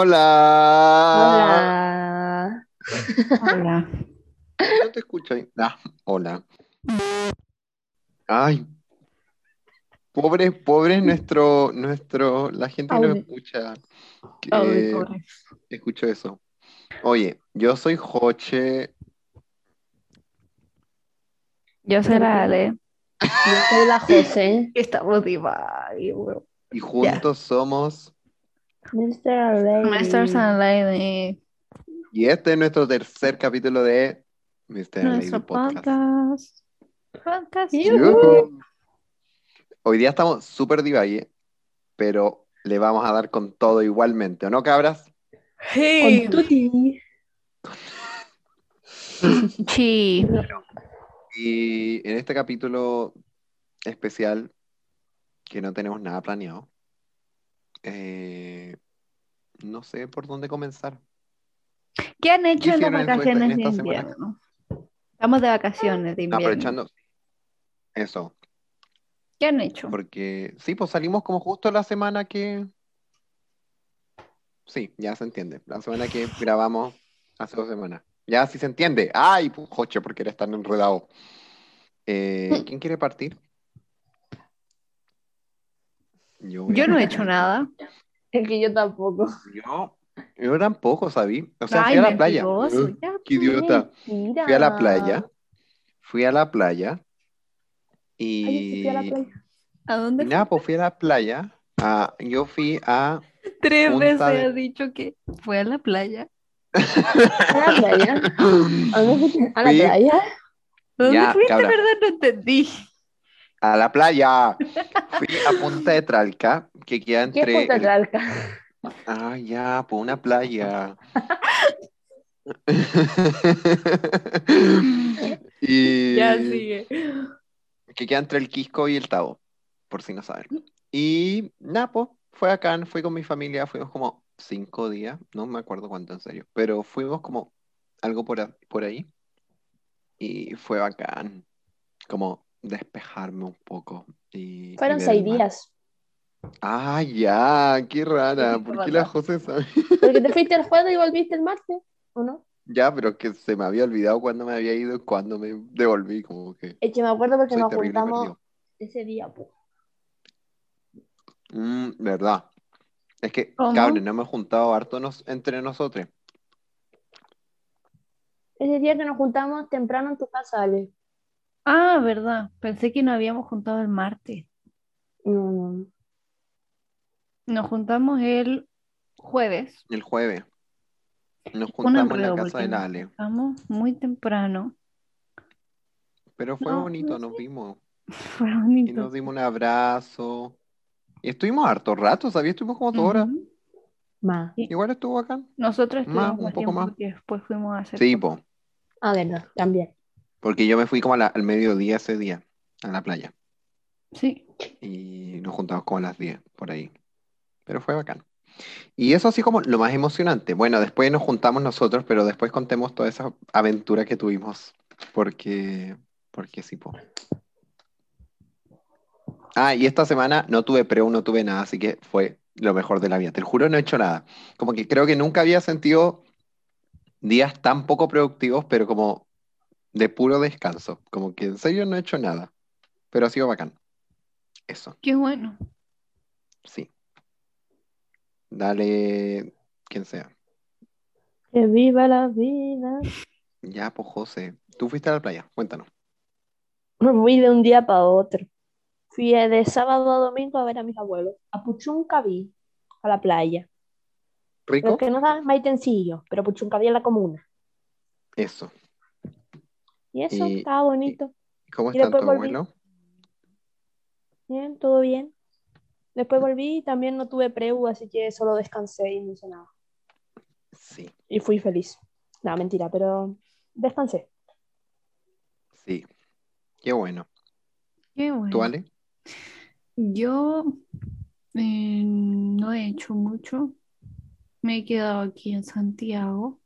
Hola. Hola. Hola. No te escucho ahí. Ah, hola. Ay. Pobre, pobre nuestro, nuestro, la gente que nos escucha. que escucho eso. Oye, yo soy Joche. Yo soy la Ale. Yo soy la José. Estamos weón. Y juntos somos. Mr. Lady. And Lady. Y este es nuestro tercer capítulo de Mr. Lady Nuestro Podcast. podcast. Podcast. Hoy día estamos súper divague, pero le vamos a dar con todo igualmente, ¿o no, cabras? Hey. Con. Sí. Y en este capítulo especial, que no tenemos nada planeado, eh, no sé por dónde comenzar. ¿Qué han hecho ¿Qué en las vacaciones en de semana? invierno? Estamos de vacaciones de invierno. Aprovechando eso, ¿Qué han hecho? porque sí, pues salimos como justo la semana que... Sí, ya se entiende. La semana que grabamos hace dos semanas. Ya sí se entiende. Ay, joche, porque eres tan enredado. Eh, ¿quién quiere partir? Yo, no he hecho nada. Es que yo tampoco. Yo, yo tampoco, ¿sabí? O sea, Ay, fui a la playa. mentiroso. Qué idiota. Fui a la playa. Fui a la playa. Ay, sí Y, fui a la playa. ¿A y dónde? nada, pues fui a la playa. Ah, yo fui a. Tres Punta veces de- ha dicho que fue a la playa. ¿A la playa? ¿A dónde fuiste? ¿A la playa? ¿A ¿Dónde Ya, fuiste, cabra. verdad? No entendí. A la playa. Fui a Punta de Tralca, que queda ¿Qué entre. es Punta el- Tralca? Ah, ya, pues una playa. y Ya sigue. que queda entre el Quisco y el Tabo, por si no saben. Y pues, fue acá, fui con mi familia, fuimos como cinco días, no me acuerdo cuánto en serio, pero fuimos como algo por, a- por ahí y fue bacán, como despejarme un poco. Y, Fueron seis días. Ah, ya, qué rara, ¿por qué la. José sabe? Porque te fuiste el jueves y volviste el martes, ¿o no? Ya, pero que se me había olvidado cuándo me había ido y cuándo me devolví, como que Es que me acuerdo porque nos juntamos perdido. ese día. pues. Mm, verdad. Es que, ¿Cómo? cabrón, no hemos juntado harto nos- entre nosotros. Ese día que nos juntamos temprano en tu casa, Ale. Ah, verdad. Pensé que nos habíamos juntado el martes. No, no. Nos juntamos el jueves. El jueves. Nos Un juntamos en la casa del nos Ale. juntamos muy temprano. Pero fue No, bonito, no nos sé. vimos. Fue Y bonito. nos dimos un abrazo. Y estuvimos harto rato, ¿sabías? Estuvimos como dos horas. Más. Igual estuvo bacán. Nosotros Más, estuvimos un poco más. porque después fuimos a hacer Sí, po. Ah, verdad, también. Porque yo me fui como a la- al mediodía ese día, a la playa. Sí. Y nos juntamos como a las 10, por ahí. Pero fue bacán. Y eso así como lo más emocionante. Bueno, después nos juntamos nosotros, pero después contemos toda esa aventura que tuvimos. Porque, porque sí, po. Ah, y esta semana no tuve preu, no tuve nada, así que fue lo mejor de la vida. Te juro, no he hecho nada. Como que creo que nunca había sentido días tan poco productivos, pero como de puro descanso. Como que en serio no he hecho nada. Pero ha sido bacán. Eso. Qué bueno. Sí. Dale, quien sea. Que viva la vida. Ya, pues José. Tú fuiste a la playa, cuéntanos. Me fui de un día para otro. Fui de sábado a domingo a ver a mis abuelos. A Puchuncaví, a la playa. ¿Rico? Los que no saben, Maitencillo, pero Puchuncaví es la comuna. Eso. Y eso, Y- estaba bonito. ¿Y ¿Cómo Y está tu después volví. abuelo? Bien, todo bien. Después volví y también no tuve preu, así que solo descansé y no hice nada. Sí, Y fui feliz. No, mentira, pero descansé. sí. Qué bueno. Qué ¿Tú, bueno. Ale? Yo eh, no he hecho mucho. Me he quedado aquí en Santiago.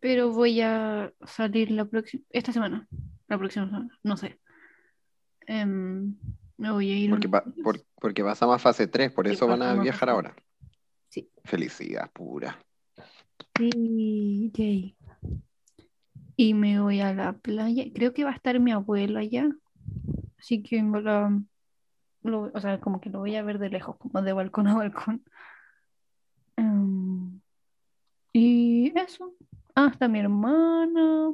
Pero voy a salir la próxima, esta semana. La próxima semana, no sé. Em, me voy a ir Porque, va- por- porque vas a más fase 3, por eso van a pasamos viajar ahora. Sí, Felicidad pura. Sí, yay. Y me voy a la playa. Creo que va a estar mi abuelo allá. Así que verdad, lo- o sea, como que lo voy a ver de lejos, como de balcón a balcón. Em, y eso. Ah, está mi hermana.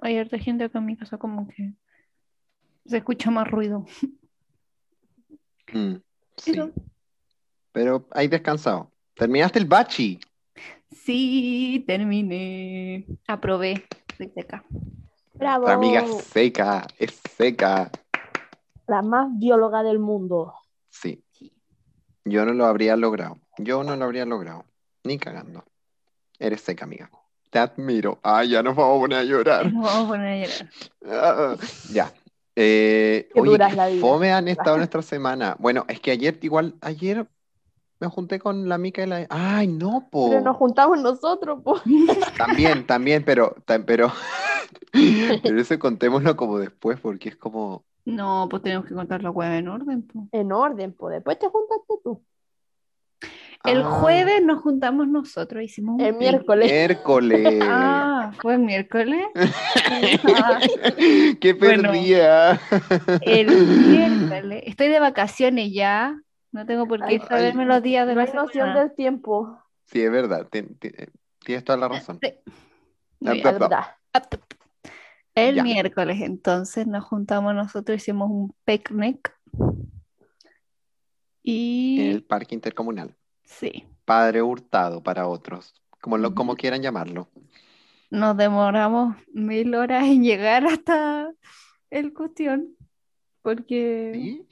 Hay harta gente acá en mi casa, como que se escucha más ruido. Mm, sí. Eso. Pero hay descansado. Terminaste el bachi. Sí, terminé. Aprobé. Soy seca. Bravo. La amiga es seca, es seca. La más bióloga del mundo. Sí. Yo no lo habría logrado. Yo no lo habría logrado. Ni cagando. Eres seca, amiga. Te admiro. Ay, ya nos vamos a poner a llorar. Nos vamos a poner a llorar. Ah, ya. Eh, Qué oye, dura qué es la vida. fome han estado nuestra semana. Bueno, es que ayer, igual, ayer me junté con la Mica y la. Ay, no, po. Pero nos juntamos nosotros, po. También, también, pero, pero, pero eso contémoslo como después, porque es como. No, pues tenemos que contar la hueá en orden. po. En orden, po. Después te juntaste tú. El ah, jueves nos juntamos nosotros, hicimos un El miércoles. Miércoles. Ah, fue el miércoles. Ah, Qué Bueno. perdida. el miércoles. Estoy de vacaciones ya. No tengo por qué Ay, saberme los días de No la hay noción del tiempo. Sí, es verdad. tien- tien- Tienes toda la razón. Sí. El Ya. miércoles entonces nos juntamos nosotros, hicimos un picnic. Y En el parque intercomunal. Sí, Padre Hurtado para otros. Como, lo, como quieran llamarlo. nos demoramos mil horas en llegar hasta el cuestión. Porque ¿Sí?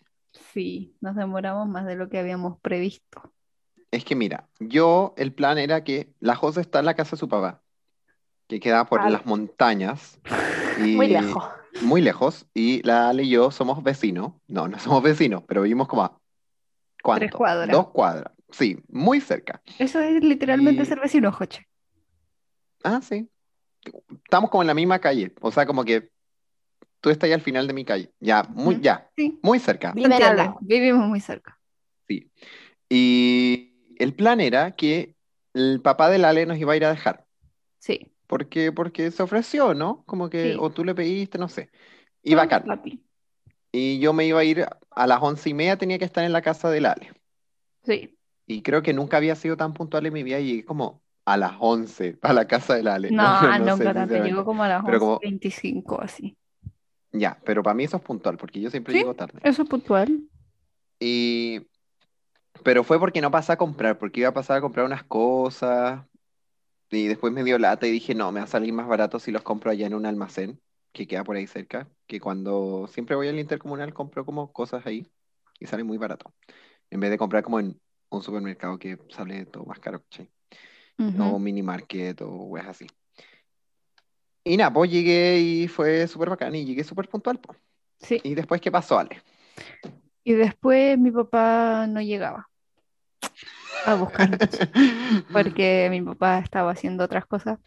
sí, nos demoramos más de lo que habíamos previsto. Es que mira, yo el plan era que la José está en la casa de su papá, que queda por Ah. las montañas. Y Muy lejos. Muy lejos. Y la Ale y yo somos vecinos. No, no somos vecinos, pero vivimos como a ¿cuánto? Tres cuadras. Dos cuadras. Sí, muy cerca. Eso es literalmente Y- ser vecino, Joche. Ah, sí. Estamos como en la misma calle. O sea, como que tú estás ahí al final de mi calle. Ya, muy, ya, Sí, muy cerca. Vivimos muy cerca. Sí. Y el plan era que el papá del Ale nos iba a ir a dejar. Sí. Porque, porque se ofreció, ¿no? Como que, Sí. o tú le pediste, no sé. Y bacán. papi. Y yo me iba a ir a las once y media, tenía que estar en la casa del Ale. Sí. Y creo que nunca había sido tan puntual en mi vida y llegué como a las 11 a la casa del Ale. No, no sé, nunca tanto. sinceramente. Llegó como a las Pero como- 11.25 así. Ya, pero para mí eso es puntual, porque yo siempre Sí. llego tarde. Eso es puntual. Y... Pero fue porque no pasé a comprar, porque iba a pasar a comprar unas cosas y después me dio lata y dije, no, me va a salir más barato si los compro allá en un almacén que queda por ahí cerca, que cuando siempre voy al intercomunal compro como cosas ahí y sale muy barato. En vez de comprar como en un supermercado que sale todo más caro, ¿cachai? Ujú. o mini market o weas así. Y nada, pues llegué y fue súper bacán y llegué súper puntual. po. Sí. ¿Y después qué pasó, Ale? Y después mi papá no llegaba a buscarnos porque mi papá estaba haciendo otras cosas.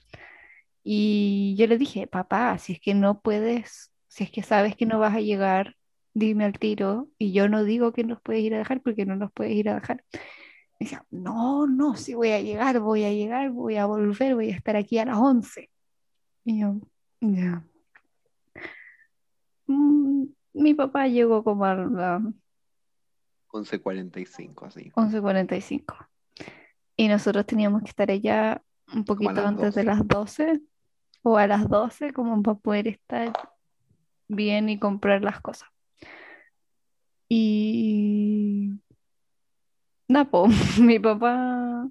Y yo le dije, papá, si es que no puedes, si es que sabes que no vas a llegar, dime al tiro. Y yo no digo que nos puedes ir a dejar porque no nos puedes ir a dejar. Me decía, no, no, sí voy a llegar, voy a llegar, voy a volver, voy a estar aquí a las 11. Y yo, ya. Mm, mi papá llegó como a las 11.45, así. 11.45. Y nosotros teníamos que estar allá un poquito antes de 12. las 12 o a las 12 como para poder estar bien y comprar las cosas. Y nada, po, mi papá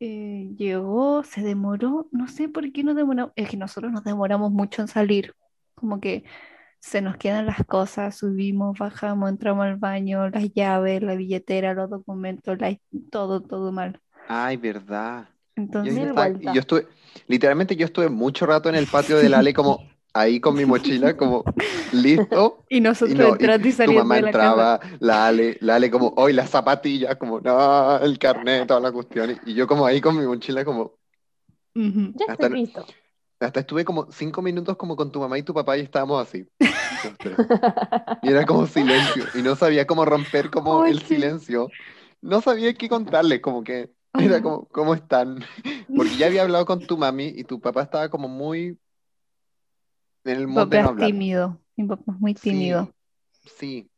eh, llegó, se demoró, no sé por qué nos demoramos, es que nosotros nos demoramos mucho en salir, como que se nos quedan las cosas, subimos, bajamos, entramos al baño, las llaves, la billetera, los documentos, la- todo, todo mal. Ay, verdad. Entonces, yo estaba- yo estuve, literalmente yo estuve mucho rato en el patio del Ale como ahí con mi mochila, como listo. y nosotros Y no, y entrando y tu saliendo mamá de la entraba, la Ale, la Ale como, hoy las zapatillas, como, no, el carnet, toda la cuestión. Y yo como ahí con mi mochila como, casa. Ya Hasta estoy listo. Hasta estuve como cinco minutos como con tu mamá y tu papá y estábamos así. Y era como silencio. Y no sabía cómo romper como el silencio. no sabía qué contarle, como que era como, ¿cómo están? Porque ya había hablado con tu mami y tu papá estaba como muy en el papá no es tímido. Mi papá es muy tímido. Sí.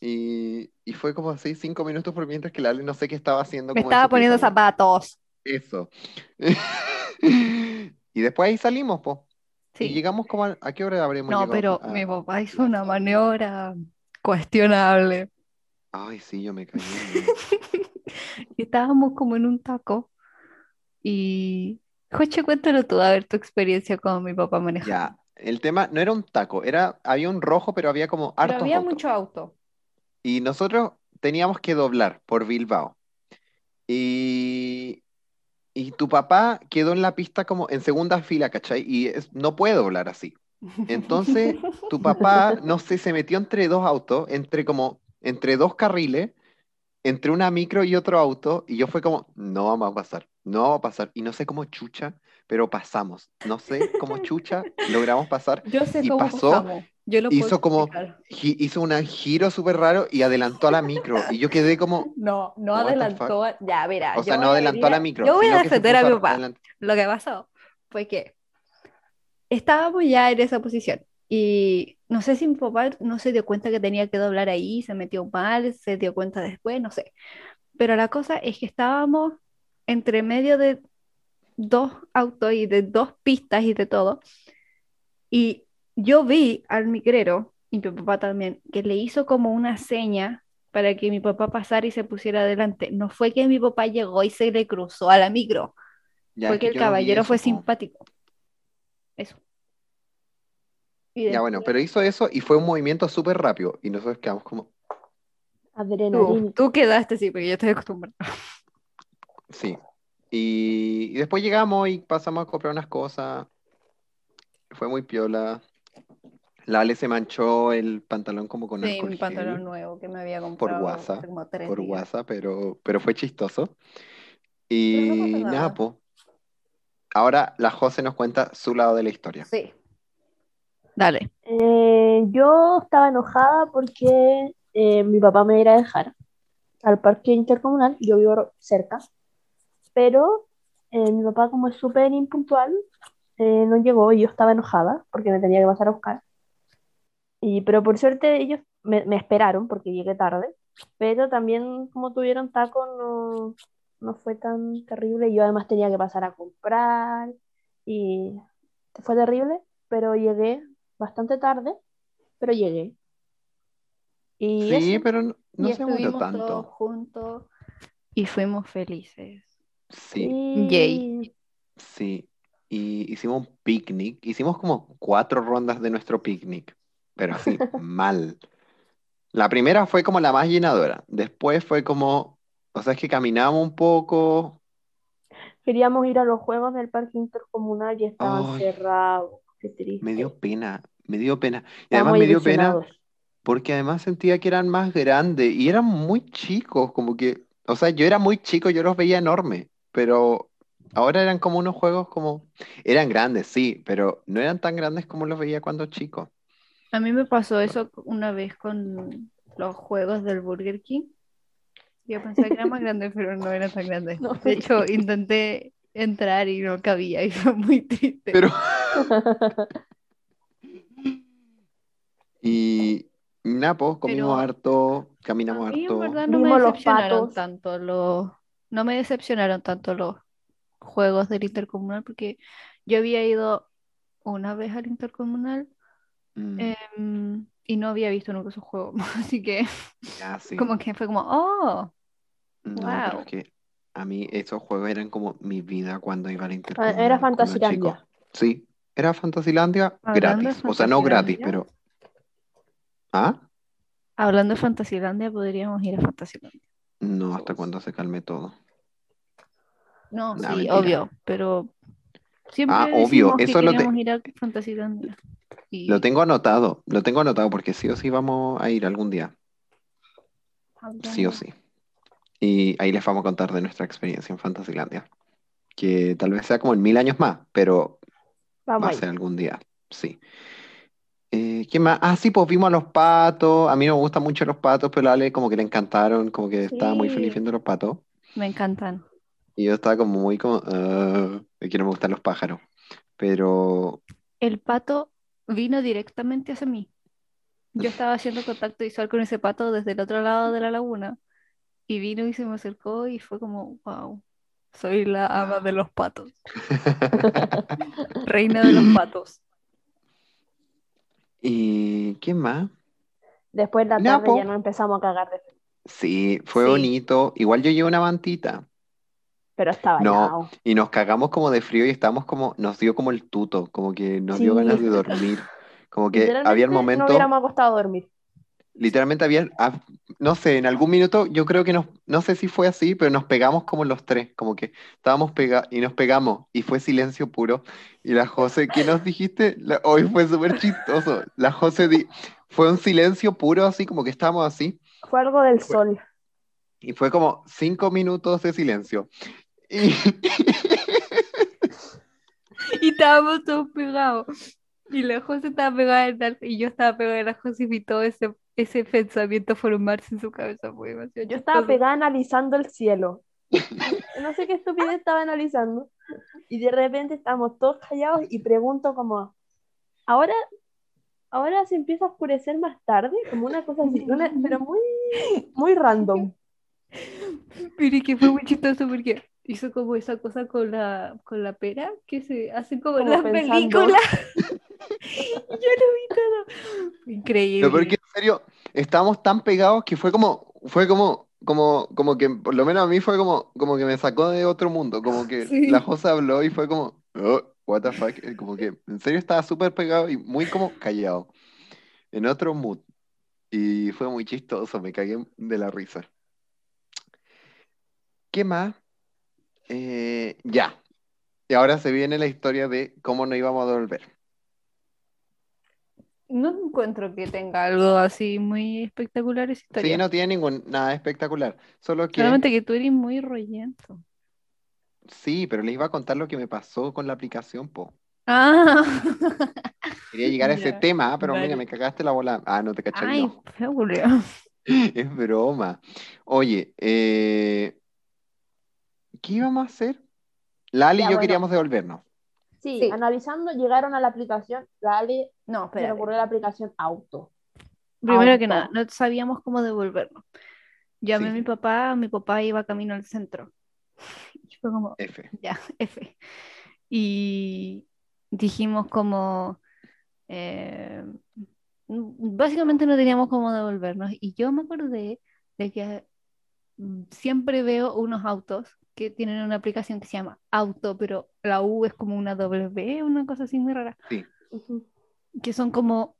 Y, y fue como así cinco minutos por mientras que Lali no sé qué estaba haciendo. Me como estaba poniendo zapatos. Eso. Y después ahí salimos, po. Y Sí. llegamos como a, ¿a qué hora habremos No, llegado? pero A- mi papá hizo una maniobra cuestionable. Ay, sí, yo me caí. Y estábamos como en un taco. Y. Joche, cuéntalo tú, a ver tu experiencia con mi papá manejando. Ya, el tema no era un taco, era, había un rojo, pero había como Pero hartos había autos. mucho auto. Y nosotros teníamos que doblar por Bilbao. Y, y tu papá quedó en la pista como en segunda fila, ¿cachai? Y es- no puede doblar así. Entonces, tu papá, no sé, se metió entre dos autos, entre como, entre dos carriles, entre una micro y otro auto, y yo fue como, no vamos a pasar, no vamos a pasar. Y no sé cómo chucha, pero pasamos. No sé cómo chucha, logramos pasar. Yo sé Y cómo pasó, pasamos. Yo lo hizo como- Hizo un giro súper raro y adelantó a la micro. Y yo quedé como, No, no adelantó. a- Ya, mira. o sea, no adelantó a la micro. Yo voy a defender a mi papá. adelant- Lo que pasó fue que estábamos ya en esa posición y no sé si mi papá no se dio cuenta que tenía que doblar ahí, se metió mal, se dio cuenta después, no sé. Pero la cosa es que estábamos entre medio de dos autos y de dos pistas y de todo. Y yo vi al migrero, y mi papá también, que le hizo como una seña para que mi papá pasara y se pusiera adelante. No fue que mi papá llegó y se le cruzó a la micro. Ya, Fue que el caballero fue simpático. Eso. Y Ya bueno, pero hizo eso y fue un movimiento súper rápido. Y nosotros quedamos como, Tú, Adrenalina. tú quedaste así, porque yo estoy acostumbrada. sí. Y, y después llegamos y pasamos a comprar unas cosas. Fue muy piola. La Ale se manchó el pantalón como con Sí, alcohol mi gel pantalón nuevo que me había comprado WhatsApp, como tres por días. WhatsApp, pero, pero fue chistoso. Pero no Y nada. po. Ahora la José nos cuenta su lado de la historia. Sí. Dale. Eh, yo estaba enojada porque eh, mi papá me iba a dejar al parque intercomunal, yo vivo cerca, pero eh, mi papá como es súper impuntual, eh, no llegó y yo estaba enojada porque me tenía que pasar a buscar. Y, pero por suerte ellos me, me esperaron porque llegué tarde, pero también como tuvieron tacos no, no fue tan terrible. Yo además tenía que pasar a comprar y fue terrible, pero llegué bastante tarde, pero llegué. Y Sí, eso, pero no, no y se murió estuvimos todos tanto. juntos y fuimos felices. Sí, Yay. sí. Y hicimos un picnic. Hicimos como cuatro rondas de nuestro picnic, pero así, mal. La primera fue como la más llenadora. Después fue como, o sea, es que caminamos un poco. queríamos ir a los juegos del parque intercomunal y estaban Ay. cerrados. Qué triste. Me dio pena, me dio pena. Y además me dio pena porque además sentía que eran más grandes y eran muy chicos, como que, o sea, yo era muy chico, yo los veía enormes, pero ahora eran como unos juegos como, eran grandes, sí, pero no eran tan grandes como los veía cuando chico. A mí me pasó eso una vez con los juegos del Burger King. Yo pensaba que era más grande, pero no era tan grande. No. De hecho, intenté entrar y no cabía y fue muy triste. Pero, y nada, pues, comimos Pero harto, caminamos A mí en harto. verdad no me los decepcionaron patos. tanto los, no me decepcionaron tanto los juegos del Intercomunal porque yo había ido una vez al Intercomunal Mm, em, y no había visto nunca esos juegos, así que ya, sí. como que fue como, oh, No, pero wow. es que a mí esos juegos eran como mi vida cuando iba al Ah, intercomunal Era Fantasilandia. Sí, era Fantasilandia Hablando gratis. O sea, no gratis, pero. ¿Ah? Hablando de Fantasilandia, podríamos ir a Fantasilandia. No, hasta cuando se calme todo. No, Nah, sí, mentira. obvio, pero siempre Ah, obvio, que eso lo te- ir a Fantasilandia. Y Lo tengo anotado, lo tengo anotado porque sí o sí vamos a ir algún día. Sí o sí. Y ahí les vamos a contar de nuestra experiencia en Fantasilandia. Que tal vez sea como en mil años más, pero va a ser algún día. Sí. Eh, ¿qué más? Ah, sí, pues vimos a los patos. A mí no me gustan mucho los patos, pero a Ale como que le encantaron, como que estaba muy feliz viendo los patos. Me encantan. Y yo estaba como muy como, de que no me gustan los pájaros. Pero El pato vino directamente hacia mí. Yo estaba haciendo contacto visual con ese pato desde el otro lado de la laguna. Y vino y se me acercó y fue como, wow, soy la ama de los patos. Reina de los patos. ¿Y qué más? Después de la tarde ya nos empezamos a cagar de frío. Sí, fue Sí. bonito. Igual yo llevé una mantita. Pero estaba No, y nos cagamos como de frío y estábamos como, nos dio como el tuto, como que nos dio ganas de dormir. Como que había el no momento, hubiéramos acostado a dormir. literalmente había, ah, no sé, en algún minuto yo creo que nos, no sé si fue así, pero nos pegamos como los tres, como que estábamos pegados y nos pegamos y fue silencio puro. Y la José, ¿qué nos dijiste? La- hoy fue súper chistoso. La José di- fue un silencio puro, así como que estábamos así. Fue algo del sol. Y fue como cinco minutos de silencio. Y, Y estábamos todos pegados. Y la José estaba pegada en la- y yo estaba pegada en la José y vi todo ese, ese pensamiento formarse en su cabeza. Fue demasiado Yo estaba pegada analizando el cielo. No sé qué estupidez estaba analizando. Y de repente estamos todos callados y pregunto como, ¿ahora, ahora se empieza a oscurecer más tarde? Como una cosa así, una- pero muy, muy random. Pero y que fue muy chistoso porque hizo como esa cosa con la, con la pera que se hace como en las pensando. películas. yo lo vi todo. Increíble. No, porque en serio, estábamos tan pegados que fue como, fue como, como, como que, por lo menos a mí fue como, como que me sacó de otro mundo, como que Sí. la José habló y fue como, "Oh, what the fuck, eh, como que en serio estaba súper pegado y muy como callado, en otro mood. Y fue muy chistoso, me cagué de la risa. ¿Qué más? Eh, ya. Y ahora se viene la historia de cómo nos íbamos a devolver. No encuentro que tenga algo así muy espectacular esa historia. Sí, no tiene ningún, nada espectacular, solo que... Solamente que tú eres muy rollento. Sí, pero les iba a contar lo que me pasó con la aplicación, po. Ah, Quería llegar a ese Ya, tema, pero mira, me cagaste la bola. Ah, no te caché ay. Julio. Es broma. Oye, eh, ¿qué íbamos a hacer? Lali y yo bueno. queríamos devolvernos. Sí, Sí. analizando, llegaron a la aplicación, dale, No, se le espera. ocurrió la aplicación auto. Primero que Auto. nada, no sabíamos cómo devolvernos. Llamé Sí. a mi papá, mi papá iba camino al centro. Y fue como, F. ya, F. Y dijimos como, eh, básicamente no teníamos cómo devolvernos. Y yo me acordé de que mm, siempre veo unos autos que tienen una aplicación que se llama Auto, pero la U es como una W, una cosa así muy rara, Sí, Ujú. Que son como,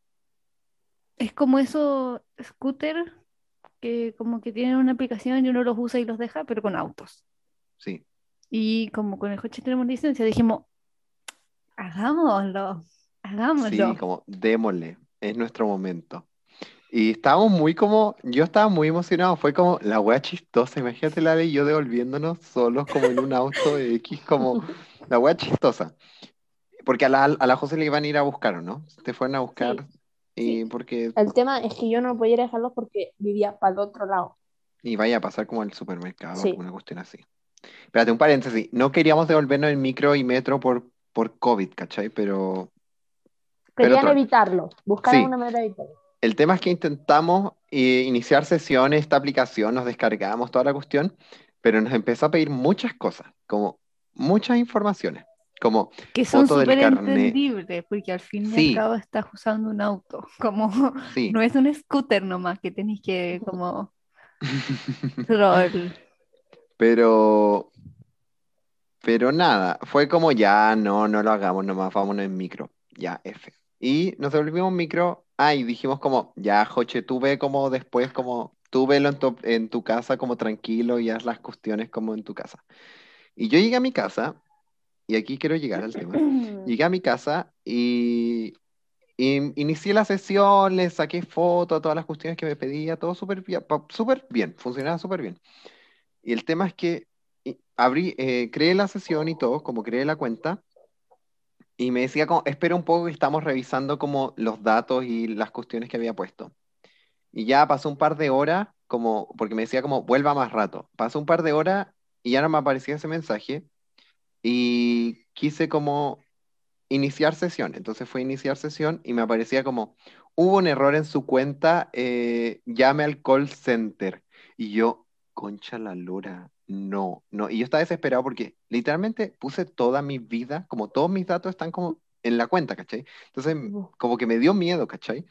es como esos scooter que como que tienen una aplicación y uno los usa y los deja, pero con autos. sí. Y como con el coche tenemos licencia, dijimos, hagámoslo, hagámoslo. Sí, como démosle, es nuestro momento. Y estábamos muy como, yo estaba muy emocionado, fue como la wea chistosa, imagínate la y yo devolviéndonos solos como en un auto X, como la wea chistosa. Porque a la, a la José le iban a ir a buscar, ¿o no? Te fueron a buscar y porque El tema es que yo no podía dejarlos porque vivía para el otro lado. y vaya a pasar como al supermercado, Sí. alguna cuestión así. Espérate, un paréntesis, no queríamos devolvernos en micro y metro por, por COVID, ¿cachai? Pero Pero Querían todo- evitarlo, buscaron Sí. una manera de evitarlo. El tema es que intentamos eh, iniciar sesiones, esta aplicación, nos descargamos toda la cuestión, pero nos empezó a pedir muchas cosas, como muchas informaciones, como Que son súper entendibles, porque al fin y Sí. al cabo estás usando un auto, como sí, no es un scooter nomás que tenéis que como pero pero nada, fue como ya, no, no lo hagamos nomás, vámonos en micro, ya, F. Y nos devolvimos micro, ah, y dijimos como, ya, Joche, tú ve como después, como, tú velo en tu, en tu casa como tranquilo y haz las cuestiones como en tu casa. Y yo llegué a mi casa, y aquí quiero llegar al tema. Llegué a mi casa y, y inicié la sesión, le saqué fotos a todas las cuestiones que me pedía, todo súper súper bien, funcionaba súper bien. Y el tema es que y- abrí, eh, creé la sesión y todo, como creé la cuenta, Y me decía como, espera un poco que estamos revisando como los datos y las cuestiones que había puesto. Y ya pasó un par de horas, como, porque me decía como, vuelva más rato. Pasó un par de horas y ya no me aparecía ese mensaje. Y quise como iniciar sesión. Entonces fue iniciar sesión y me aparecía como, hubo un error en su cuenta, eh, llame al call center. Y yo, concha la lora, no, no. Y yo estaba desesperado porque literalmente puse toda mi vida, como todos mis datos están como en la cuenta, ¿cachai? Entonces, como que me dio miedo, ¿cachai?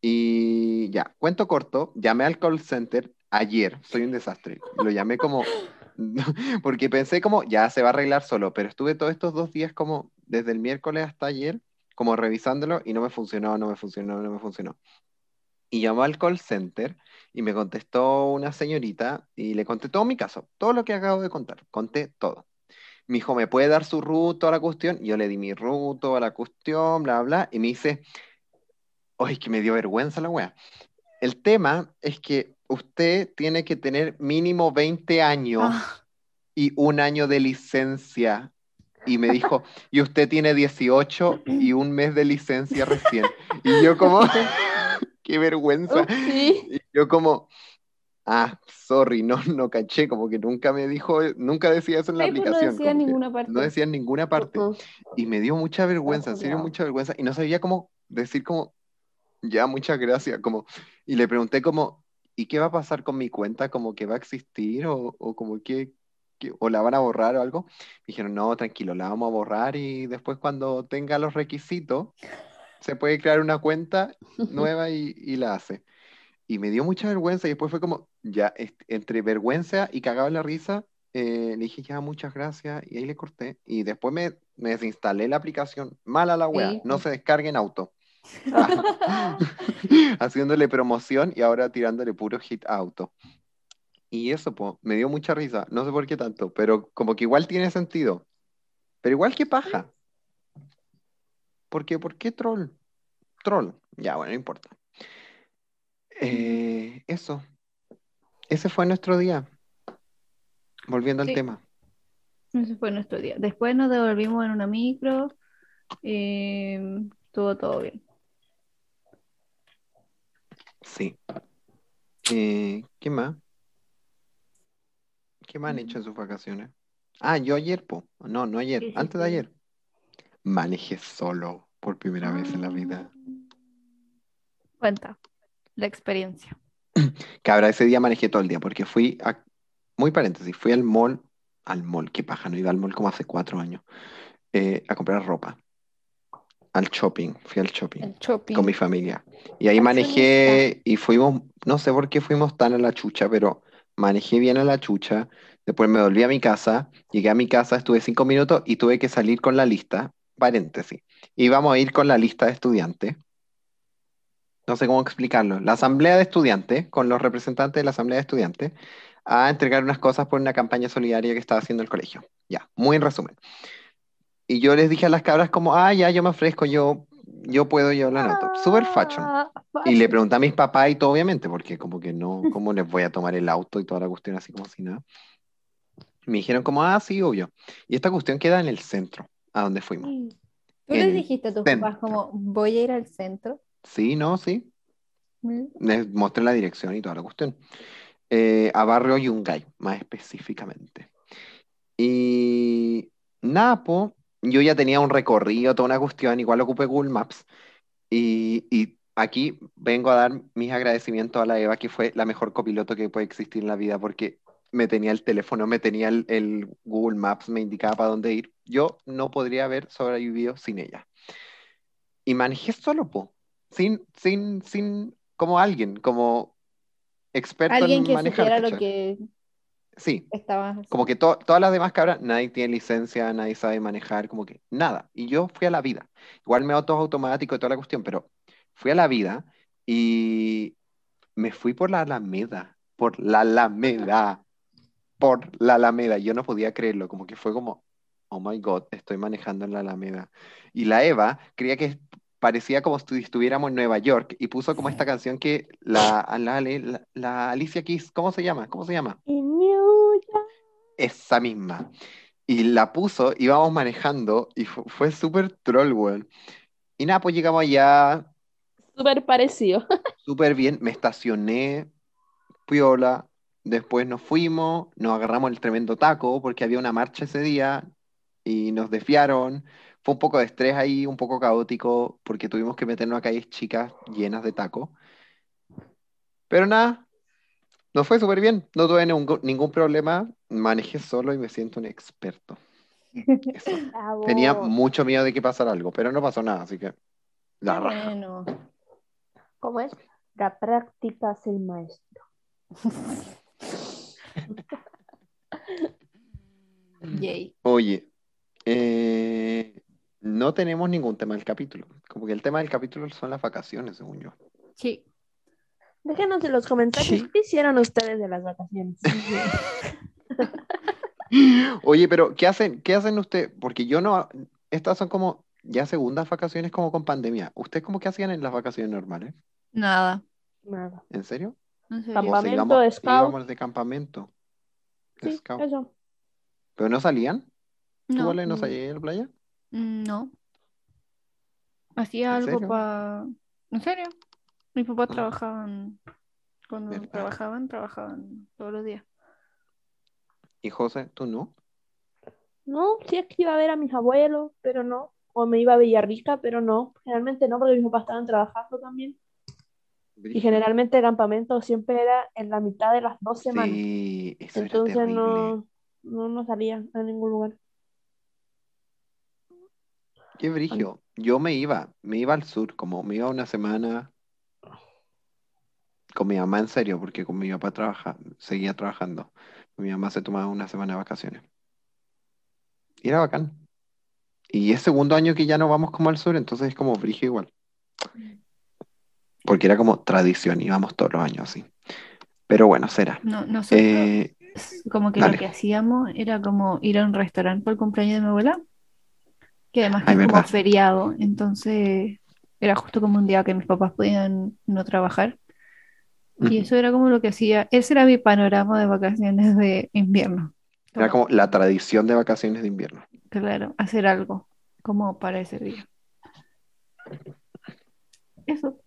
Y ya, cuento corto, llamé al call center ayer, soy un desastre. Lo llamé como, porque pensé como, ya se va a arreglar solo, pero estuve todos estos dos días como, desde el miércoles hasta ayer, como revisándolo y no me funcionó, no me funcionó, no me funcionó. Y llamó al call center y me contestó una señorita y le conté todo mi caso, todo lo que acabo de contar, conté todo. Me dijo, ¿me puede dar su ruto a la cuestión? Yo le di mi ruto a la cuestión, bla, bla, y me dice, ¡ay, que me dio vergüenza la wea! El tema es que usted tiene que tener mínimo 20 años Ah, y un año de licencia. Y me dijo, y usted tiene 18 y un mes de licencia recién. Y yo como, qué vergüenza. Y yo como, ah, sorry, no, no caché, como que nunca me dijo, nunca decía eso en la pues no aplicación. decía en ninguna parte. no decía en ninguna parte. Y me dio mucha vergüenza, en serio, mucha vergüenza. Y no sabía cómo decir como, ya, muchas gracias. Como, y le pregunté como, ¿y qué va a pasar con mi cuenta? ¿Como que va a existir? ¿O, o como que, que- o la van a borrar o algo? Me dijeron, no, tranquilo, la vamos a borrar y después cuando tenga los requisitos, se puede crear una cuenta nueva y, y la hace. Y me dio mucha vergüenza y después fue como, ya, entre vergüenza y cagado en la risa, eh, le dije, ya, muchas gracias, y ahí le corté. Y después me, me desinstalé la aplicación. Mala la wea, Sí, no se descargue en auto. Haciéndole promoción y ahora tirándole puro hit auto. Y eso, me dio mucha risa. No sé por qué tanto, pero como que igual tiene sentido. Pero igual que paja. Porque, ¿por qué troll? Troll. Ya, bueno, no importa. Eh, eso. Ese fue nuestro día. Volviendo al tema. Ese fue nuestro día. Después nos devolvimos en una micro. eh, estuvo todo bien. Sí. Eh, ¿qué más? ¿Qué más han hecho en sus vacaciones? Ah, yo ayer, po. No, no ayer, antes de ayer. Manejé solo por primera vez en la vida. Cuenta la experiencia. Cabra, ese día manejé todo el día porque fui a, muy paréntesis, fui al mall, al mall, qué paja, no iba al mall como hace cuatro años, eh, a comprar ropa, al shopping, fui al shopping El shopping. con mi familia. Y ahí manejé y fuimos, no sé por qué fuimos tan a la chucha, pero manejé bien a la chucha. Después me volví a mi casa, llegué a mi casa, estuve cinco minutos y tuve que salir con la lista, paréntesis. Íbamos a ir con la lista de estudiantes. No sé cómo explicarlo. La asamblea de estudiantes, con los representantes de la asamblea de estudiantes, a entregar unas cosas por una campaña solidaria que estaba haciendo el colegio. Ya, muy en resumen. Y yo les dije a las cabras como, ah, ya, yo me ofrezco, yo, yo puedo, yo la noto. Super fashion. Ah, Y le pregunté a mis papás y todo, obviamente, porque como que no, ¿cómo les voy a tomar el auto y toda la cuestión así como si nada? Me dijeron como, ah, sí, obvio. Y esta cuestión queda en el centro, a donde fuimos. ¿Tú les dijiste a tus centro. papás como voy a ir al centro? Sí, no, sí. ¿Mm? Les mostré la dirección y toda la cuestión. Eh, a Barrio Yungay, más específicamente. Y nada, po, yo ya tenía un recorrido, toda una cuestión, igual ocupé Google Maps. Y, y aquí vengo a dar mis agradecimientos a la Eva, que fue la mejor copiloto que puede existir en la vida, porque me tenía el teléfono, me tenía el, el Google Maps, me indicaba para dónde ir. Yo no podría haber sobrevivido sin ella. Y manejé solo, po, sin, sin, sin, como alguien, como experto Alguien en que manejar, supiera lo ¿cachai? que Sí, estabas como que to- todas las demás cabras, nadie tiene licencia, nadie sabe manejar, como que nada. Y yo fui a la vida. Igual me autos automático y toda la cuestión, pero fui a la vida y me fui por la Alameda, por la Alameda, por la Alameda. Yo no podía creerlo, como que fue como, oh my God, estoy manejando en la Alameda. Y la Eva creía que parecía como si estuviéramos en Nueva York y puso como esta canción que la, la, la, la Alicia Keys, ¿cómo se llama? ¿Cómo se llama? In New York. Esa misma. y la puso, íbamos manejando y fu- fue, súper troll, weón. Y nada, pues llegamos allá, Súper parecido. súper bien, me estacioné, piola, después nos fuimos, nos agarramos el tremendo taco porque había una marcha ese día y nos desviaron. Fue un poco de estrés ahí, un poco caótico porque tuvimos que meternos a calles chicas llenas de taco. Pero nada, nos fue súper bien, no tuve ningún, ningún problema, manejé solo y me siento un experto. Eso. Bravo. Tenía mucho miedo de que pasara algo, pero no pasó nada, así que la raja. Bueno. ¿Cómo es? La práctica es el maestro. Yay. Oye, eh, no tenemos ningún tema del capítulo. Como que el tema del capítulo son las vacaciones, según yo. Sí. Déjenos en los comentarios Sí. qué hicieron ustedes de las vacaciones. Oye, pero ¿qué hacen, qué hacen ustedes? Porque yo no, estas son como ya segundas vacaciones como con pandemia. ¿Ustedes como que hacían en las vacaciones normales? Nada. Nada. ¿En serio? En serio. Campamento, ¿O se íbamos, scout. íbamos de campamento? Sí, scout. eso. ¿Pero no salían? ¿Tú, No. Vale, no salías a la playa? Mm, No. Hacía ¿En algo para... ¿En serio? Mis papás trabajaban... Cuando ¿Verdad? trabajaban, trabajaban todos los días. ¿Y José, tú no? No, sí es que iba a ver a mis abuelos, pero no. O me iba a Villarrica, pero no. Generalmente no, porque mis papás estaban trabajando también. Y generalmente el campamento siempre era en la mitad de las dos semanas. Sí, eso Entonces no, no, no salía a ningún lugar. Qué brigio. Yo me iba, me iba al sur, como me iba una semana con mi mamá en serio, porque con mi papá trabaja, seguía trabajando. Mi mamá se tomaba una semana de vacaciones. Y era bacán. Y es segundo año que ya no vamos como al sur, entonces es como brigio igual. Porque era como tradición, íbamos todos los años así. Pero bueno, será. No, nosotros Eh, como que dale. lo que hacíamos era como ir a un restaurante por el cumpleaños de mi abuela, que además que Ay, es como feriado, entonces era justo como un día que mis papás podían no trabajar. Y eso era como lo que hacía, ese era mi panorama de vacaciones de invierno. Era como la tradición de vacaciones de invierno. Claro, hacer algo como para ese día. Eso.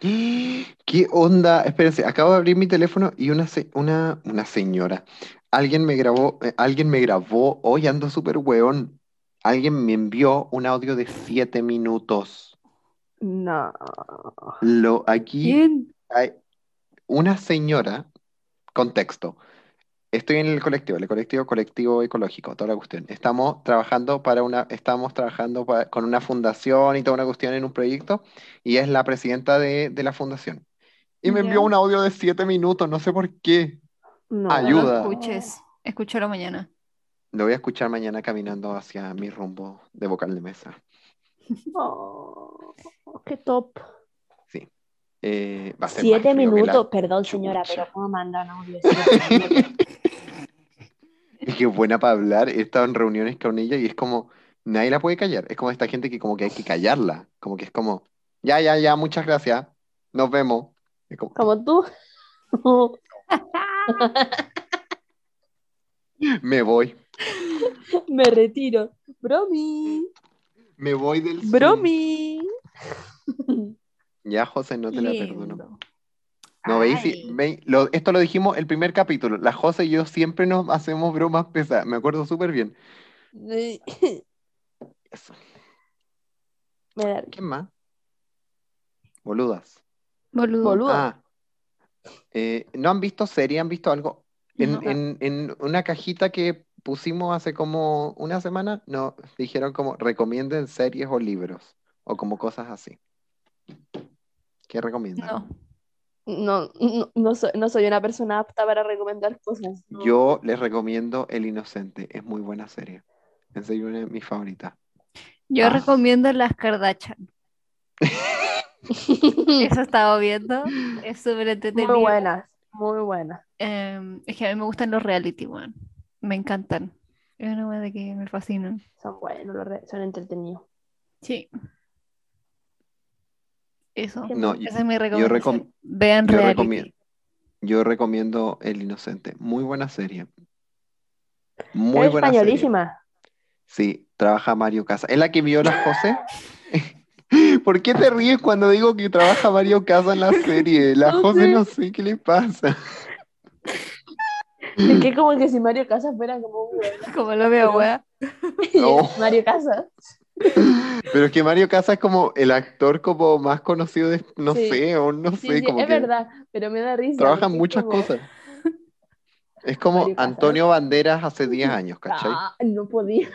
¿Qué onda? Espérense, acabo de abrir mi teléfono y una, se- una, una señora, alguien me grabó, eh, alguien me grabó, hoy ando súper weón. Alguien me envió un audio de siete minutos. No. Lo, aquí ¿Quién? hay una señora, contexto. Estoy en el colectivo, el colectivo colectivo ecológico, toda la cuestión. Estamos trabajando para una, estamos trabajando con una fundación y toda una cuestión en un proyecto, y es la presidenta de, de la fundación. Y me envió un audio de siete minutos, no sé por qué. No. No Ayuda. lo escuches, escúchalo mañana. Lo voy a escuchar mañana caminando hacia mi rumbo de vocal de mesa. Oh, qué top. Sí. Eh, va a ser Siete la minutos, perdón señora, pero ¿cómo mandan audio? Es que buena para hablar. He estado en reuniones con ella y es como, nadie la puede callar. Es como esta gente que como que hay que callarla. Como que es como, ya, ya, ya, muchas gracias. Nos vemos. Es como, Como tú. me voy. Me retiro. Bromi. Me voy del Zoom. Bromi. Ya, José, no te la perdono. Lindo. No, veis, lo- esto lo dijimos el primer capítulo. La José y yo siempre nos hacemos bromas pesadas. Me acuerdo súper bien. Me Eso. da ¿Quién más? Boludas. Boludo. Boludo. Ah, eh, ¿no han visto serie? ¿Han visto algo? En, No. en- en una cajita que pusimos hace como una semana, nos dijeron como recomienden series o libros o como cosas así. ¿Qué recomiendan? No. No, no, no soy, no soy una persona apta para recomendar cosas. no. Yo les recomiendo El Inocente, es muy buena serie. En serio, una de mis favoritas. Yo Ah. recomiendo las Kardashian. Eso he estado viendo. Es súper entretenido. Muy buenas, muy buenas. Eh, es que a mí me gustan los reality, weón. Me encantan. Es una weá de que me fascinan. Son buenos, son entretenidos. Sí. Eso. No, Esa es mi yo, recomendación. recom- Vean yo recomiendo, yo recomiendo El Inocente, muy buena serie. Muy es buena serie. españolísima. Sí, trabaja Mario Casa. ¿Es la que vio la José? ¿Por qué te ríes cuando digo que trabaja Mario Casa en la serie? La No José sé. no sé qué le pasa. Es que como que si Mario Casas fuera como un. Como lo veo. No. Mario Casas. Pero es que Mario Casa es como el actor como más conocido de, no Sí. sé, o no Sí, sé, sí, como es que verdad, pero me da risa. trabaja en porque es muchas como- cosas. Es como Casas. Antonio Banderas hace 10 años, ¿cachai? Ah, no podía.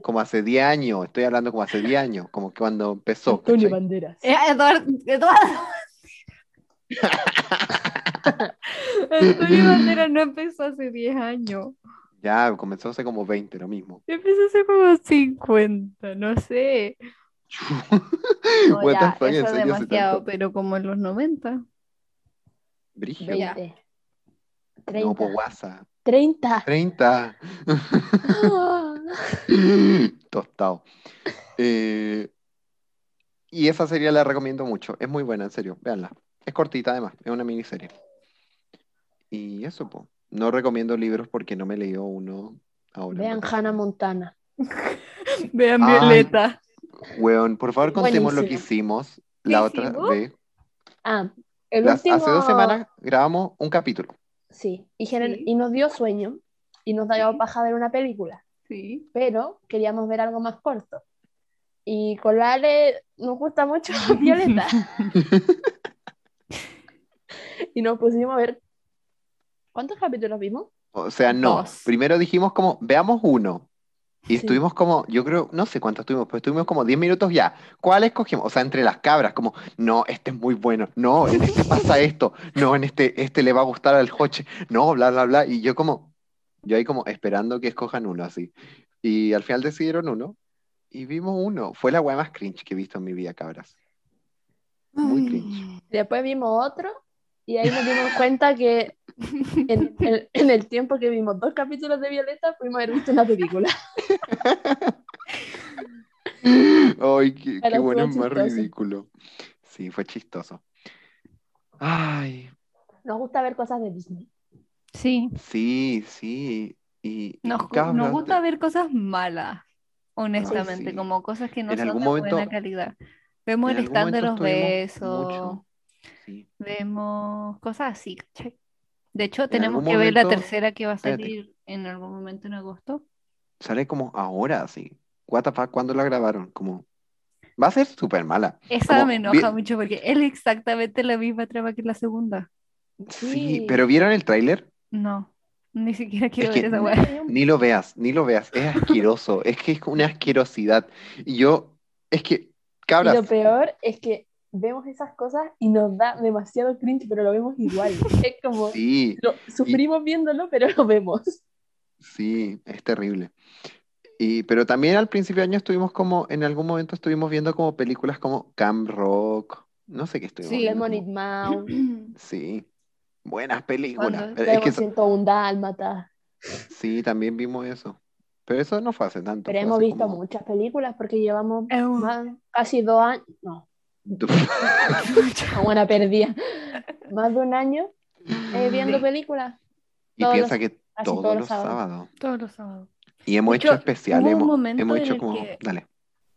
Como hace 10 años, estoy hablando como hace 10 años, como que cuando empezó, Antonio ¿cachai? Banderas. Eh, Eduardo, Eduardo. Antonio Banderas no empezó hace 10 años. Ya, comenzó hace como 20, lo mismo. Empezó hace como 50, no sé. No, ya, fuck, ¿en eso es demasiado, tanto? pero como en los 90. Brígido. Ya. 20. No, 30. por WhatsApp. 30. 30. Ah. Tostado. Eh, y esa serie la recomiendo mucho. Es muy buena, en serio. Véanla. Es cortita además. Es una miniserie. Y eso, pues. No recomiendo libros porque no me leído uno ahora. Vean. Hannah Montana. Vean Ay. Violeta. Weón, por favor contemos lo que hicimos la ¿Qué otra hicimos? vez. Ah, el Las- último. Hace dos semanas grabamos un capítulo. Sí, y, Sí. y nos dio sueño y nos daba paja ver una película, Sí. pero queríamos ver algo más corto. Y con la Ale nos gusta mucho Violeta. y nos pusimos a ver. ¿Cuántos capítulos vimos? O sea, no. Dos. Primero dijimos como, veamos uno. Y Sí. estuvimos como, yo creo, no sé cuánto estuvimos, pero estuvimos como 10 minutos ya. ¿Cuál escogimos? O sea, entre las cabras, como, no, este es muy bueno, no, en este pasa esto, no, en este, este le va a gustar al Joche, no, bla, bla, bla. Y yo como, yo ahí como esperando que escojan uno así. Y al final decidieron uno y vimos uno. Fue la weá más cringe que he visto en mi vida, cabras. Muy cringe. Después vimos otro y ahí nos dimos cuenta que en, en- en el tiempo que vimos dos capítulos de Violeta pudimos haber visto una película. Ay, qué, bueno, es más ridículo. Sí, fue chistoso. Ay, Nos gusta ver cosas de Disney. Sí. sí, sí. Y, y Nos, gusta ver cosas malas, honestamente, sí. como cosas que no En son algún de momento- buena calidad. Vemos en el stand de los besos, mucho- Sí. vemos cosas así, ¿cachai? De hecho, En tenemos que ver la momento- tercera que va a espérate. salir en algún momento en agosto. Sale como ahora, sí. What the fuck, ¿cuándo la grabaron? Como, va a ser súper mala. Esa Como me enoja vi- mucho porque es exactamente la misma trama que la segunda. Sí, Sí. pero ¿vieron el tráiler? No, ni siquiera quiero que ver esa weá. Ni lo veas, ni lo veas. Es asqueroso. es que es una asquerosidad. Y yo, es que, Y cabras, lo peor es que vemos esas cosas y nos da demasiado cringe, pero lo vemos igual. Es como, sí, lo- sufrimos viéndolo, pero lo vemos. sí, es terrible. Y, pero también al principio de año estuvimos como, en algún momento estuvimos viendo como películas como Camp Rock, no sé qué estuvimos Sí, viendo. It Mouse, Sí, buenas películas. Pero es que vemos eso- 101 Dálmatas. sí, también vimos eso. Pero eso no fue hace tanto. Pero hemos visto como- muchas películas porque llevamos más- casi dos años, no, buena perdida, más de un año eh, viendo Sí. películas. y todos piensa los- que todos, todos los los sábados. sábados. Todos los sábados. Y hemos hecho hecho, especiales, hubo un hemos, momento hemos en hecho el como, que- dale.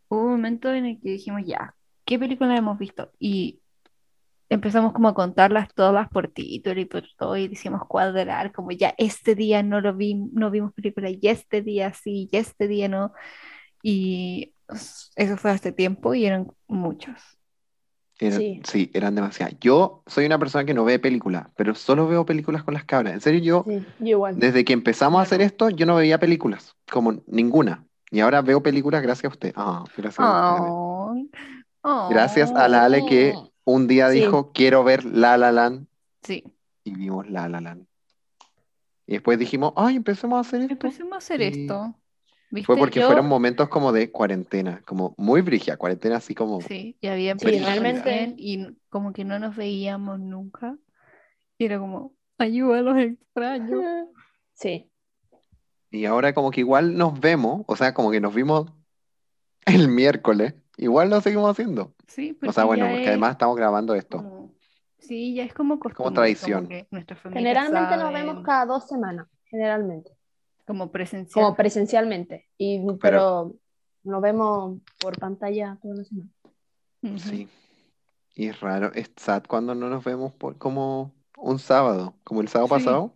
Hubo un momento en el que dijimos, ya, ¿qué película hemos visto? Y empezamos como a contarlas todas por título y por todo, y decíamos cuadrar, como ya este día no lo vi, no vimos película, y este día sí, y este día no. Y eso fue hace tiempo y eran muchos. Era- Sí. sí, eran demasiadas. Yo soy una persona que no ve películas, pero solo veo películas con las cabras. En serio, yo, Sí, igual. desde que empezamos a hacer esto, yo no veía películas, como ninguna. Y ahora veo películas gracias a usted. Ah, gracias a ay. Gracias a la Ale que un día Sí. dijo, quiero ver La La Land, Sí, y vimos La La Land. Y después dijimos, ay, empecemos a hacer esto. empecemos a hacer Y esto. ¿Viste? Fue porque Yo- fueron momentos como de cuarentena, como muy brigia, cuarentena así como... Sí, ya había Sí, realmente- y como que no nos veíamos nunca. Y era como, ayuda a los extraños. Sí, Y ahora como que igual nos vemos, o sea, como que nos vimos el miércoles, igual lo seguimos haciendo. Sí, O porque sea, bueno, ya porque es además estamos grabando esto. como- sí, ya es como costumbre, tradición. que nuestra familia generalmente nos vemos cada dos semanas, generalmente. Como presencial. como presencialmente. Y, pero, nos vemos por pantalla toda la semana. Sí. Y es raro, es sad cuando no nos vemos por, como un sábado, como el sábado Sí. pasado.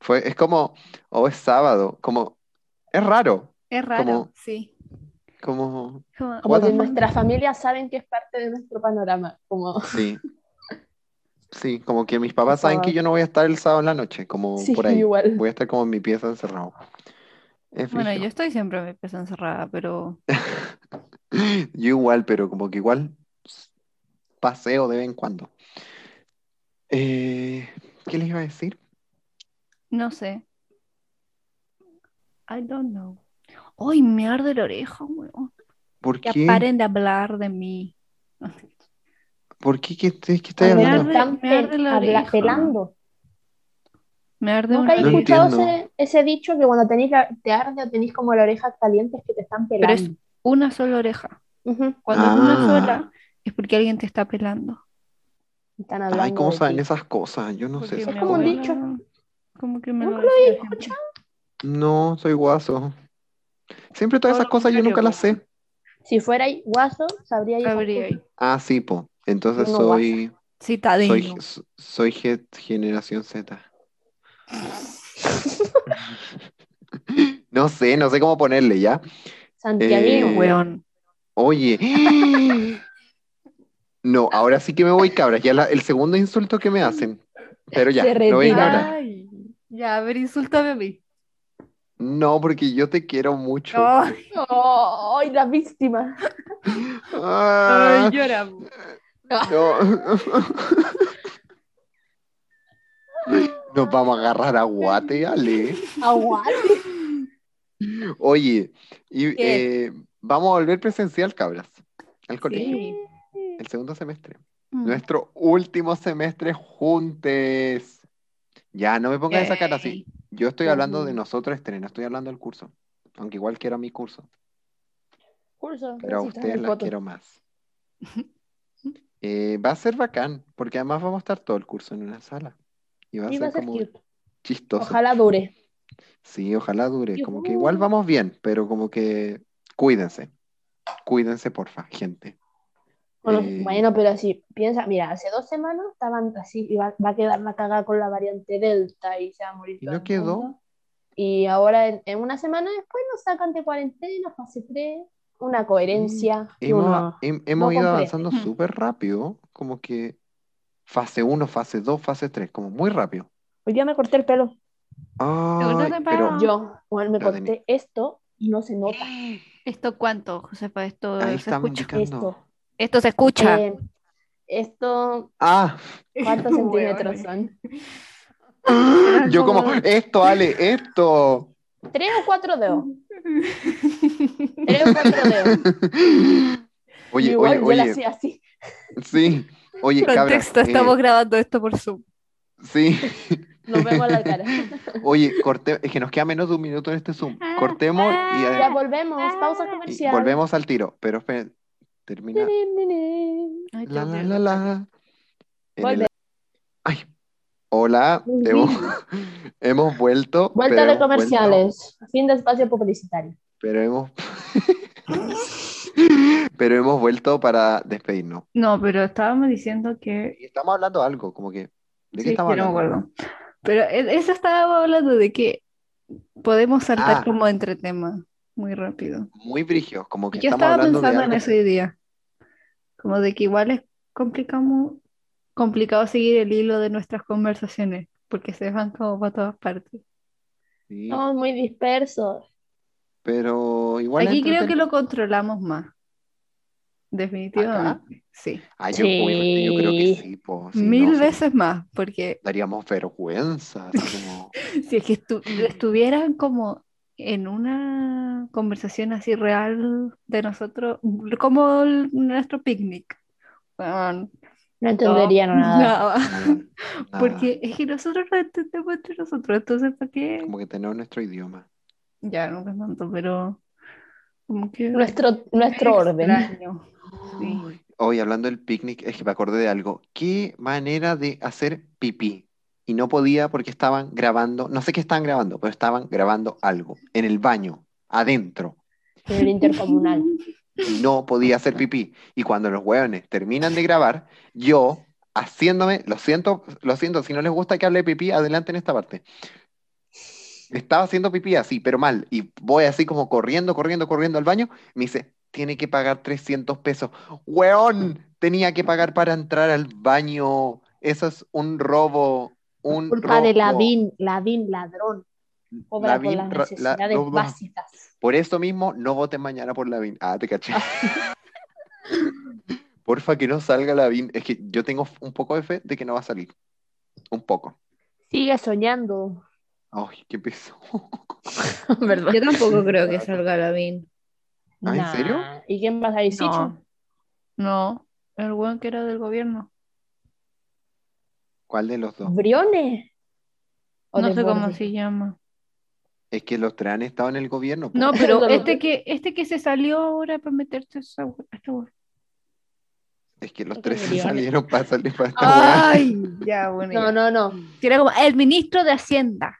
Fue, es como, oh, es sábado, como, es raro, Es raro, Como- sí. como, Como- Como que nuestras familias saben que es parte de nuestro panorama. Como, sí. Sí, como que mis papás saben que yo no voy a estar el sábado en la noche, como sí, por ahí. igual. Voy a estar como en mi pieza encerrado. Es Bueno, yo estoy siempre en mi pieza encerrada, pero Yo igual, pero como que igual paseo de vez en cuando. Eh, ¿qué les iba a decir? no sé. I don't know. ¡Ay, me arde la oreja, weón! ¿Por Ya qué? paren de hablar de mí. ¿Por qué? ¿Qué, qué, qué estás A mí me hablando? arde- están me arde la oreja. pelando. Me arde ¿Nunca una habéis escuchado ese, ese dicho que cuando tenéis la- te arde o tenéis como la oreja caliente es que te están Pero es pelando? una sola oreja. Cuando es una Ah. sola, es porque alguien te está pelando. Están hablando Ay, ¿cómo saben esas cosas? Yo no sé Porque esas mi como un dicho. abuela- Como que me ¿Nunca lo lo habéis escuchado? No, soy guaso. Siempre todas Todo esas cosas yo nunca las sé. Si fuera guaso, sabría ahí. Ah, sí, po. Entonces no soy, Citadino. soy, soy ge- generación Z. No sé, no sé cómo ponerle ya. Santiaguino, Eh, Weón. Oye. No, ahora sí que me voy, cabras. Ya la- el segundo insulto que me hacen. Pero ya, Se lo voy a. Ay, ya, a ver, insúltame a mí. No, porque yo te quiero mucho. Ay, ¡Ay, la víctima! Ah, ay, llora. No. Nos vamos a agarrar a guate, Ale. ¡Aguante! Oye, y, eh, vamos a volver presencial, cabras, al colegio, Sí. el segundo semestre. Mm. Nuestro último semestre juntes. Ya, no me pongas esa cara así. Yo estoy hablando de Ujú. nosotros, Esther, no estoy hablando del curso. Aunque igual quiero mi curso, Curso, pero a ustedes las quiero más. Eh, va a ser bacán, porque además vamos a estar todo el curso en una sala. Y va a ser va a ser como cute. chistoso. Ojalá dure. Sí, ojalá dure. Como que igual vamos bien, pero como que cuídense. Cuídense, porfa, gente. Bueno, Eh, bueno, pero si piensa, mira, hace dos semanas estaban así, y va, va a quedar la cagada con la variante Delta y se va a morir ¿Y todo no quedó? mundo. Y ahora, en, en una semana después, nos sacan de cuarentena, fase 3, una coherencia. Hemos, uno hem- hemos no ido comprende. avanzando súper rápido, como que fase 1, fase 2, fase 3, como muy rápido. Hoy día me corté el pelo. Ay, pero paro? Yo, bueno, me corté tenía. esto y no se nota. ¿Esto cuánto, Josefa? Esto Ahí se escucha. Esto. Esto se escucha. Eh, esto, Ah, ¿cuántos centímetros son? yo como, como- esto, Ale, esto. ¿Tres o cuatro dedos? Tres o cuatro dedos. Oye, Igual oye, yo la oye, hacía así. sí. Oye, Contexto, eh, estamos grabando esto por Zoom. sí. Nos vemos la cara. Oye, corte, es que nos queda menos de un minuto en este Zoom. Ah, Cortemos y, ah, Ya volvemos, pausa y comercial. volvemos al tiro. Pero esperen, termina. Ay, La, la, la, la. El- Ay, hola, hemos, hemos vuelto. Vuelta pero de comerciales. Fin de espacio publicitario. Pero hemos. pero hemos vuelto para despedirnos. No, pero estábamos diciendo que. Y estamos hablando de algo, como que. ¿De Sí, qué estamos que no me acuerdo. Pero e- eso estábamos hablando de que podemos saltar Ah. como entre temas muy rápido. Muy brigio, como que Yo estamos estaba hablando de pensando en eso hoy día. Como de que igual es complicamos, complicado seguir el hilo de nuestras conversaciones, porque se van como para todas partes. Sí, Somos muy dispersos. Pero igual Aquí creo que lo controlamos más. Definitivamente. Sí. Ay, yo, uy, yo creo que Sí. po, sí, Mil no, sí. veces más, porque Daríamos vergüenza, como. si es que estu- estuvieran como en una conversación así real de nosotros, como el- nuestro picnic. No entenderían nada. nada. nada, Porque es que nosotros no entendemos entre nosotros, entonces ¿para qué? como que tener nuestro idioma. Ya, nunca tanto, pero como que Nuestro, nuestro orden. Sí. Hoy hablando del picnic, es que me acordé de algo. Qué manera de hacer pipí. y no podía porque estaban grabando, no sé qué estaban grabando, pero estaban grabando algo en el baño, adentro. En el intercomunal. y no podía hacer pipí. Y cuando los hueones terminan de grabar, yo haciéndome, lo siento, lo siento, si no les gusta que hable de pipí, adelante en esta parte. Estaba haciendo pipí así, pero mal, y voy así como corriendo, corriendo, corriendo al baño, me dice, tiene que pagar 300 pesos. ¡Hueón! Tenía que pagar para entrar al baño. Eso es un robo. Un Culpa de robo. Lavín, Lavín ladrón. Cobra por las la- necesidades no. básicas. Por eso mismo, no voten mañana por Lavín. Ah, te caché. Porfa, que no salga Lavín. Es que yo tengo un poco de fe de que no va a salir. Un poco. Sigue soñando. Ay, qué peso. ¿Verdad? Yo tampoco creo que salga Lavín. ¿Ah, en serio? ¿Y quién va a salir? Sicho? No, no, el buen que era del gobierno. ¿Cuál de los dos? ¿Briones? ¿O No sé cómo se llama. Es que los tres han estado en el gobierno. po. No, pero este que- este que se salió ahora para meterse a esa a esta Es que los Creo tres que se salieron para salir para esta weá. Ay, ya, bueno. No, ya. no, no. Era como el ministro de Hacienda.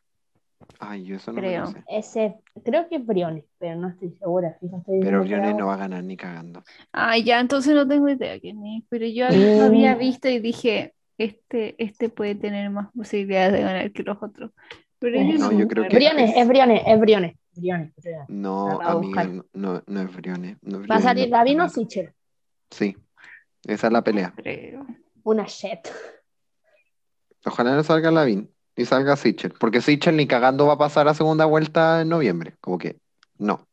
Ay, yo eso no Creo. me lo sé. Ese, creo que es Briones, pero no estoy segura. Fíjate, Pero Briones no va a ganar ni cagando. Ay, ya, entonces no tengo idea quién es. Pero yo Mm. lo había visto y dije, este, este puede tener más posibilidades de ganar que los otros. Pero yo No, no yo creo que-. Briones, es Briones, es Briones. Briones, Briones. No, amiga, buscar. no, no es Briones. no es ¿Va a salir no. Lavín o Sichel? Sí, esa es la pelea. Creo. Una shit. Ojalá no salga Lavín y salga Sichel, porque Sichel ni cagando va a pasar a segunda vuelta en noviembre. Como que, no.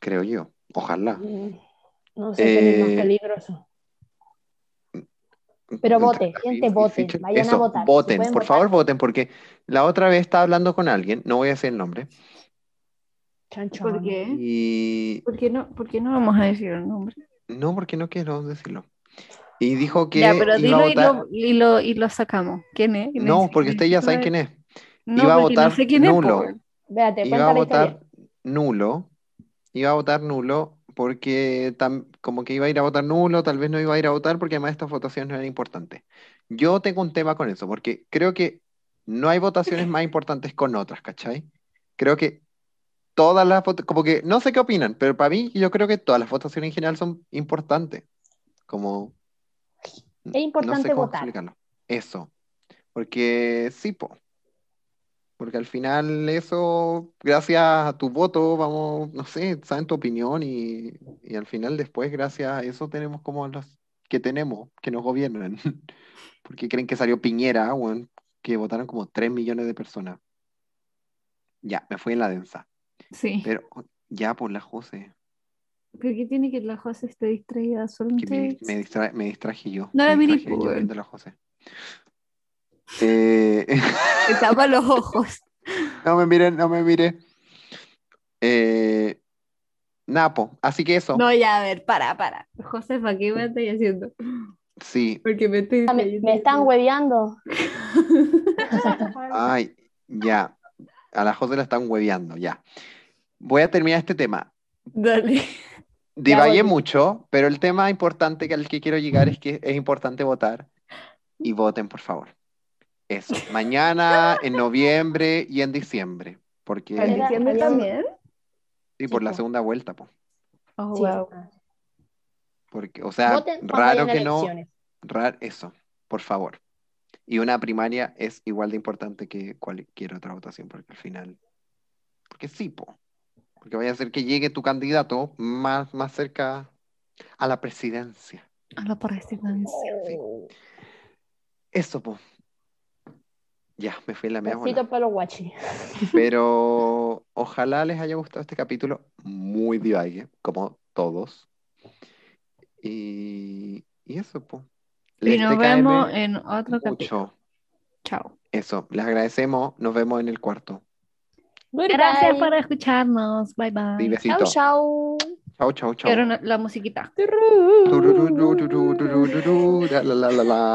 Creo yo. Ojalá. Mm, No sé quién es más Eh, peligroso. Pero vote, gente, voten, vayan a votar. Voten, por votar. favor, voten, porque la otra vez estaba hablando con alguien, no voy a decir el nombre, Chan, chan. ¿Por qué? y ¿Por qué no, por qué no vamos a decir el nombre? no, porque no quiero decirlo. Y dijo que Ya, pero dilo y votar. lo, y, lo, y lo sacamos. ¿Quién es? No, porque ustedes ya saben quién es. No, iba a votar no sé quién nulo. es. Véate, Iba a votar historia. nulo. Iba a votar nulo porque tam- como que iba a ir a votar nulo, tal vez no iba a ir a votar porque además estas votaciones no eran importantes. Yo tengo un tema con eso, porque creo que no hay votaciones más importantes con otras, ¿cachai? Creo que todas las votaciones, como que no sé qué opinan, pero para mí yo creo que todas las votaciones en general son importantes. Como Es importante no sé votar. explicarlo. Eso. Porque sí, po. Porque al final eso, gracias a tu voto, vamos, no sé, saben tu opinión y, y al final después, gracias a eso, tenemos como los que tenemos, que nos gobiernan. Porque creen que salió Piñera, weón, que votaron como 3 millones de personas. Ya, me fui en la densa. Sí. Pero ya por la José, ¿Pero qué tiene que la José esté distraída? Solamente me, me distra- me distraje yo. No la miré, yo pues. viendo a la José. Eh, te tapa los ojos. No me miren, no me mire. Eh, Napo, así que eso. No, ya, a ver, para, para. José, ¿para qué me estoy haciendo? Sí. Porque me estoy Me, me están hueveando. Ay, ya. A la José la están hueveando, ya. Voy a terminar este tema. Dale. Divagué mucho, pero el tema importante que al que quiero llegar es que es importante votar. Y voten, por favor. Eso. Mañana, en noviembre y en diciembre. Porque ¿En diciembre también? sí, por la po. segunda vuelta, po. Oh, Sí. wow. Porque, o sea, Voten raro que no. elecciones. Rar- eso, por favor. Y una primaria es igual de importante que cualquier otra votación, porque al final, porque sí, po. Porque vaya a ser que llegue tu candidato más, más cerca a la presidencia. A la presidencia. Sí. Eso, po. Ya, me fui en la para los guachi. Pero ojalá les haya gustado este capítulo muy divague, como todos. Y, y eso, po. Y nos vemos en otro capítulo. mucho. Chao. Eso, les agradecemos. Nos vemos en el cuarto. Gracias Goodbye. por escucharnos. Bye bye. Sí, besito. chao. Chau, chau, chau. Quiero una- la musiquita. La, la, la, la.